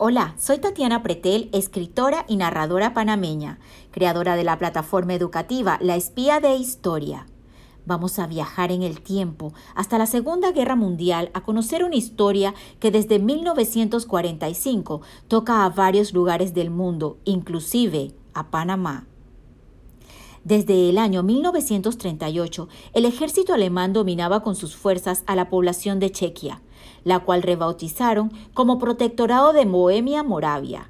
Hola, soy Tatiana Pretel, escritora y narradora panameña, creadora de la plataforma educativa La Espía de Historia. Vamos a viajar en el tiempo hasta la Segunda Guerra Mundial a conocer una historia que desde 1945 toca a varios lugares del mundo, inclusive a Panamá. Desde el año 1938, el ejército alemán dominaba con sus fuerzas a la población de Chequia, la cual rebautizaron como Protectorado de Bohemia-Moravia.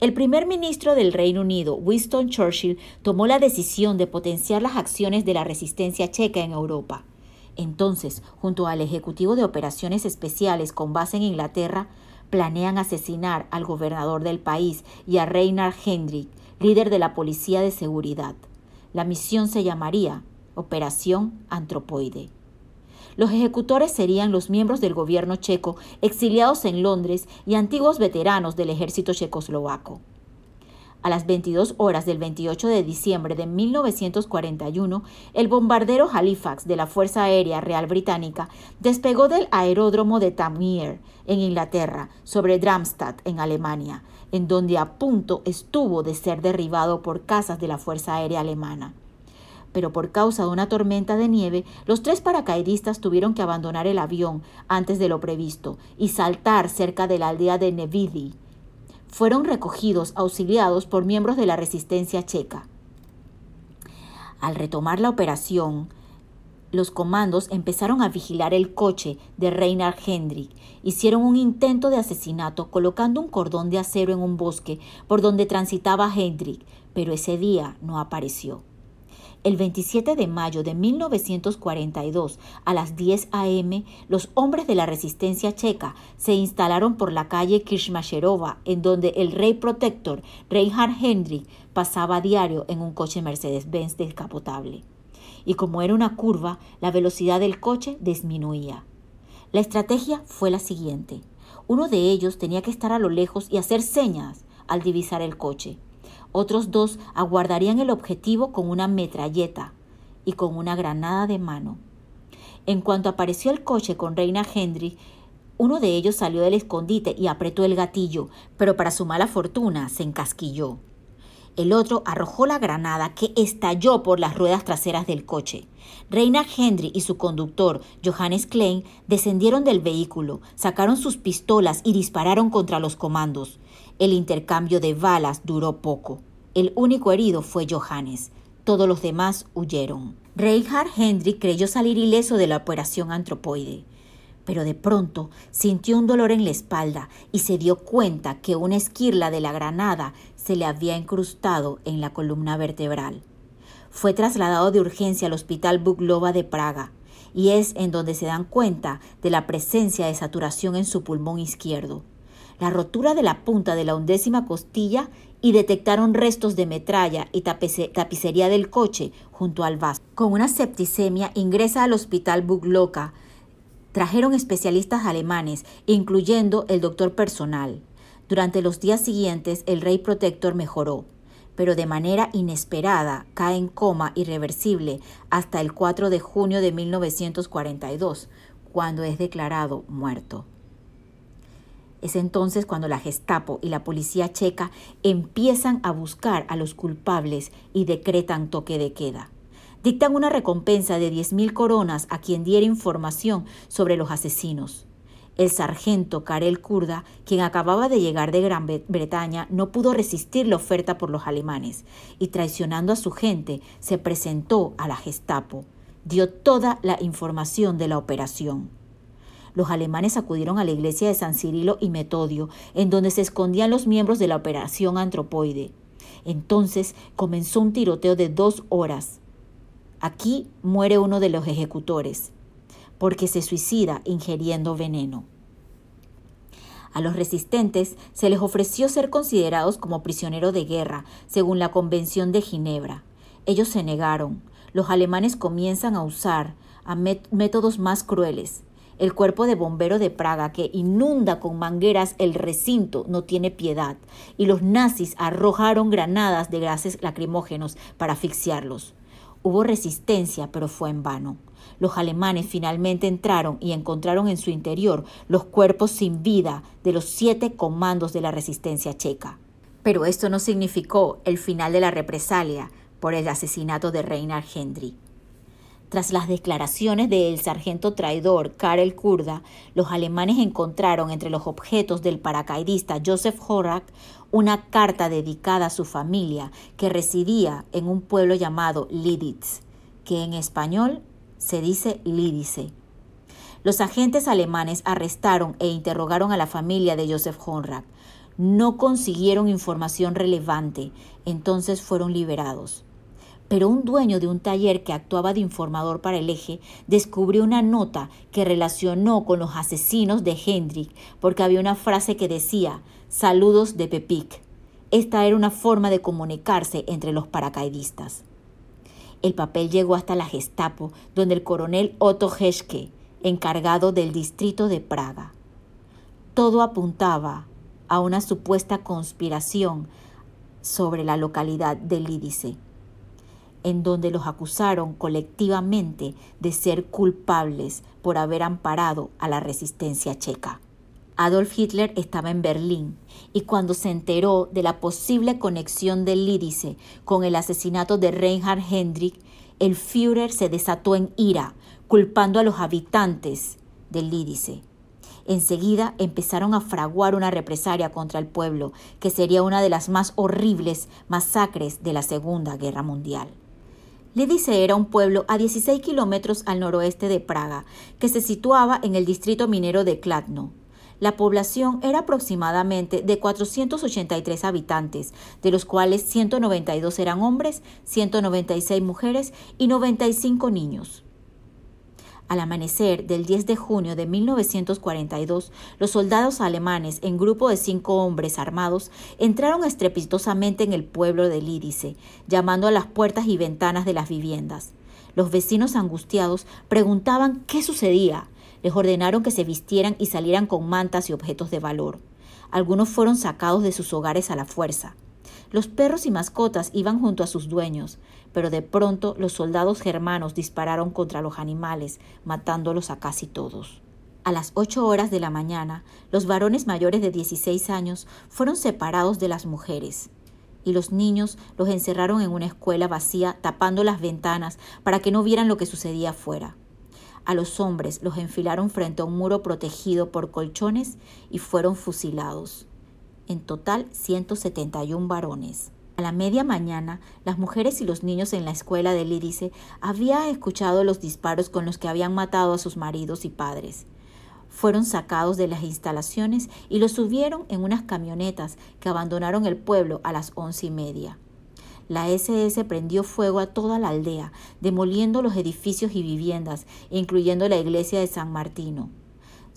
El primer ministro del Reino Unido, Winston Churchill, tomó la decisión de potenciar las acciones de la resistencia checa en Europa. Entonces, junto al Ejecutivo de Operaciones Especiales con base en Inglaterra, planean asesinar al gobernador del país y a Reinhard Hendrik, líder de la Policía de Seguridad. La misión se llamaría Operación Antropoide. Los ejecutores serían los miembros del gobierno checo exiliados en Londres y antiguos veteranos del ejército checoslovaco. A las 22 horas del 28 de diciembre de 1941, el bombardero Halifax de la Fuerza Aérea Real Británica despegó del aeródromo de Tamir, en Inglaterra, sobre Darmstadt, en Alemania, en donde a punto estuvo de ser derribado por cazas de la Fuerza Aérea Alemana pero por causa de una tormenta de nieve, los tres paracaidistas tuvieron que abandonar el avión antes de lo previsto y saltar cerca de la aldea de Nevidi. Fueron recogidos, auxiliados por miembros de la resistencia checa. Al retomar la operación, los comandos empezaron a vigilar el coche de Reinhard Hendrik. Hicieron un intento de asesinato colocando un cordón de acero en un bosque por donde transitaba Hendrik, pero ese día no apareció. El 27 de mayo de 1942, a las 10 a.m., los hombres de la resistencia checa se instalaron por la calle Kirchmacherova, en donde el rey protector Reinhard Hendrik pasaba a diario en un coche Mercedes-Benz descapotable. Y como era una curva, la velocidad del coche disminuía. La estrategia fue la siguiente. Uno de ellos tenía que estar a lo lejos y hacer señas al divisar el coche. Otros dos aguardarían el objetivo con una metralleta y con una granada de mano. En cuanto apareció el coche con Reina Henry, uno de ellos salió del escondite y apretó el gatillo, pero para su mala fortuna se encasquilló. El otro arrojó la granada que estalló por las ruedas traseras del coche. Reina Henry y su conductor, Johannes Klein, descendieron del vehículo, sacaron sus pistolas y dispararon contra los comandos. El intercambio de balas duró poco. El único herido fue Johannes. Todos los demás huyeron. Reinhard Hendrik creyó salir ileso de la operación antropoide, pero de pronto sintió un dolor en la espalda y se dio cuenta que una esquirla de la granada se le había incrustado en la columna vertebral. Fue trasladado de urgencia al Hospital Buglova de Praga, y es en donde se dan cuenta de la presencia de saturación en su pulmón izquierdo la rotura de la punta de la undécima costilla y detectaron restos de metralla y tapicería del coche junto al vaso. Con una septicemia ingresa al hospital Bugloka. Trajeron especialistas alemanes, incluyendo el doctor personal. Durante los días siguientes el rey protector mejoró, pero de manera inesperada cae en coma irreversible hasta el 4 de junio de 1942, cuando es declarado muerto. Es entonces cuando la Gestapo y la policía checa empiezan a buscar a los culpables y decretan toque de queda. Dictan una recompensa de 10.000 coronas a quien diera información sobre los asesinos. El sargento Karel Kurda, quien acababa de llegar de Gran Bretaña, no pudo resistir la oferta por los alemanes y traicionando a su gente se presentó a la Gestapo. Dio toda la información de la operación los alemanes acudieron a la iglesia de San Cirilo y Metodio, en donde se escondían los miembros de la operación antropoide. Entonces comenzó un tiroteo de dos horas. Aquí muere uno de los ejecutores, porque se suicida ingiriendo veneno. A los resistentes se les ofreció ser considerados como prisioneros de guerra, según la Convención de Ginebra. Ellos se negaron. Los alemanes comienzan a usar métodos más crueles. El cuerpo de bombero de Praga, que inunda con mangueras el recinto, no tiene piedad, y los nazis arrojaron granadas de gases lacrimógenos para asfixiarlos. Hubo resistencia, pero fue en vano. los alemanes finalmente entraron y encontraron en su interior los cuerpos sin vida de los siete comandos de la resistencia checa. Pero esto no significó el final de la represalia por el asesinato de Reinhard Hendry. Tras las declaraciones del sargento traidor Karel Kurda, los alemanes encontraron entre los objetos del paracaidista Joseph Horak una carta dedicada a su familia que residía en un pueblo llamado Liditz, que en español se dice Lídice. Los agentes alemanes arrestaron e interrogaron a la familia de Joseph Horak. No consiguieron información relevante, entonces fueron liberados pero un dueño de un taller que actuaba de informador para el eje descubrió una nota que relacionó con los asesinos de Hendrik porque había una frase que decía saludos de Pepic. Esta era una forma de comunicarse entre los paracaidistas. El papel llegó hasta la Gestapo, donde el coronel Otto Heschke, encargado del distrito de Praga. Todo apuntaba a una supuesta conspiración sobre la localidad de Lídice en donde los acusaron colectivamente de ser culpables por haber amparado a la resistencia checa. Adolf Hitler estaba en Berlín y cuando se enteró de la posible conexión del Lídice con el asesinato de Reinhard Hendrik, el Führer se desató en ira, culpando a los habitantes del Lídice. Enseguida empezaron a fraguar una represalia contra el pueblo, que sería una de las más horribles masacres de la Segunda Guerra Mundial. Lidice era un pueblo a 16 kilómetros al noroeste de Praga, que se situaba en el distrito minero de Kladno. La población era aproximadamente de 483 habitantes, de los cuales 192 eran hombres, 196 mujeres y 95 niños. Al amanecer del 10 de junio de 1942, los soldados alemanes, en grupo de cinco hombres armados, entraron estrepitosamente en el pueblo de Lídice, llamando a las puertas y ventanas de las viviendas. Los vecinos angustiados preguntaban qué sucedía. Les ordenaron que se vistieran y salieran con mantas y objetos de valor. Algunos fueron sacados de sus hogares a la fuerza. Los perros y mascotas iban junto a sus dueños, pero de pronto los soldados germanos dispararon contra los animales, matándolos a casi todos. A las ocho horas de la mañana, los varones mayores de 16 años fueron separados de las mujeres, y los niños los encerraron en una escuela vacía, tapando las ventanas para que no vieran lo que sucedía afuera. A los hombres los enfilaron frente a un muro protegido por colchones y fueron fusilados en total 171 varones. A la media mañana, las mujeres y los niños en la escuela de Lídice habían escuchado los disparos con los que habían matado a sus maridos y padres. Fueron sacados de las instalaciones y los subieron en unas camionetas que abandonaron el pueblo a las once y media. La SS prendió fuego a toda la aldea, demoliendo los edificios y viviendas, incluyendo la iglesia de San Martino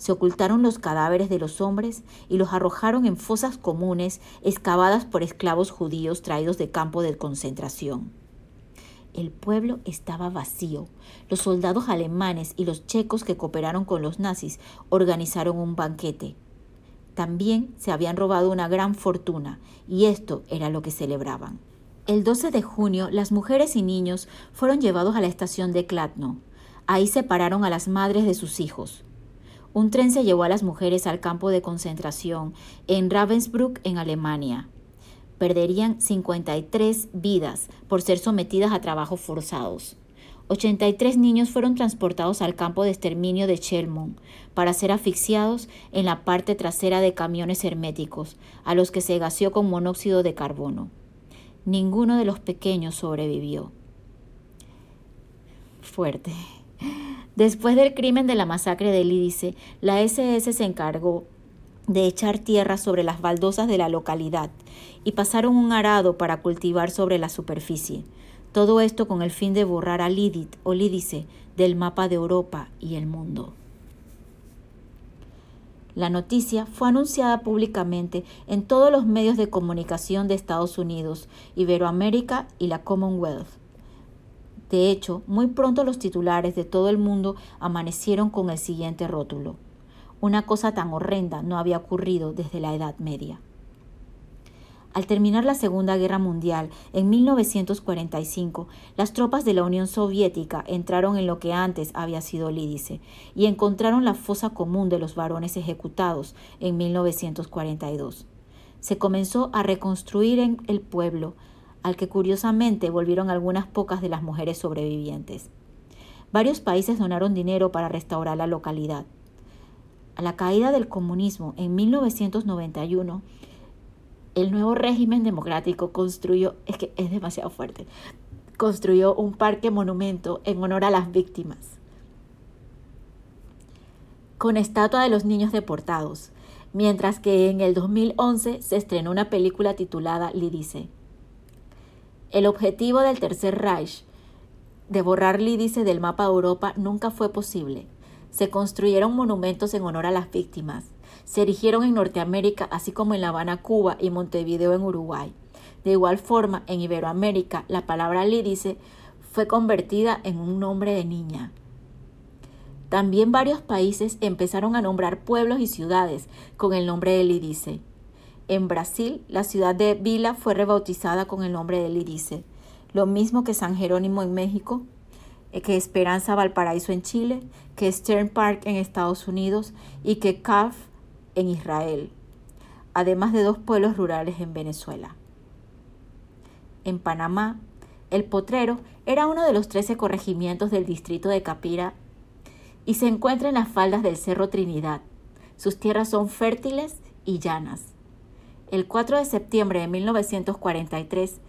se ocultaron los cadáveres de los hombres y los arrojaron en fosas comunes excavadas por esclavos judíos traídos de campo de concentración. El pueblo estaba vacío. Los soldados alemanes y los checos que cooperaron con los nazis organizaron un banquete. También se habían robado una gran fortuna, y esto era lo que celebraban. El 12 de junio, las mujeres y niños fueron llevados a la estación de Klatno. Ahí separaron a las madres de sus hijos. Un tren se llevó a las mujeres al campo de concentración en Ravensbrück, en Alemania. Perderían 53 vidas por ser sometidas a trabajos forzados. 83 niños fueron transportados al campo de exterminio de Chelmont para ser asfixiados en la parte trasera de camiones herméticos, a los que se gaseó con monóxido de carbono. Ninguno de los pequeños sobrevivió. Fuerte. Después del crimen de la masacre de Lídice, la SS se encargó de echar tierra sobre las baldosas de la localidad y pasaron un arado para cultivar sobre la superficie. Todo esto con el fin de borrar a Lidit o Lídice del mapa de Europa y el mundo. La noticia fue anunciada públicamente en todos los medios de comunicación de Estados Unidos, Iberoamérica y la Commonwealth. De hecho, muy pronto los titulares de todo el mundo amanecieron con el siguiente rótulo. Una cosa tan horrenda no había ocurrido desde la Edad Media. Al terminar la Segunda Guerra Mundial, en 1945, las tropas de la Unión Soviética entraron en lo que antes había sido Lídice y encontraron la fosa común de los varones ejecutados en 1942. Se comenzó a reconstruir en el pueblo, al que curiosamente volvieron algunas pocas de las mujeres sobrevivientes. Varios países donaron dinero para restaurar la localidad. A la caída del comunismo en 1991, el nuevo régimen democrático construyó, es que es demasiado fuerte, construyó un parque monumento en honor a las víctimas, con estatua de los niños deportados, mientras que en el 2011 se estrenó una película titulada Lidice. El objetivo del Tercer Reich de borrar Lidice del mapa de Europa nunca fue posible. Se construyeron monumentos en honor a las víctimas, se erigieron en Norteamérica, así como en La Habana, Cuba y Montevideo en Uruguay. De igual forma, en Iberoamérica, la palabra lídice fue convertida en un nombre de niña. También varios países empezaron a nombrar pueblos y ciudades con el nombre de Lídice. En Brasil, la ciudad de Vila fue rebautizada con el nombre de Lídice, lo mismo que San Jerónimo en México, eh, que Esperanza Valparaíso en Chile, que Stern Park en Estados Unidos y que Calf en Israel, además de dos pueblos rurales en Venezuela. En Panamá, el Potrero era uno de los trece corregimientos del distrito de Capira y se encuentra en las faldas del Cerro Trinidad. Sus tierras son fértiles y llanas. El 4 de septiembre de 1943,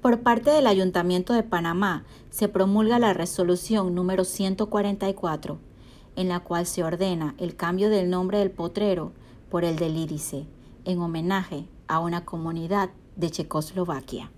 Por parte del Ayuntamiento de Panamá se promulga la resolución número 144, en la cual se ordena el cambio del nombre del potrero por el del Lídice, en homenaje a una comunidad de Checoslovaquia.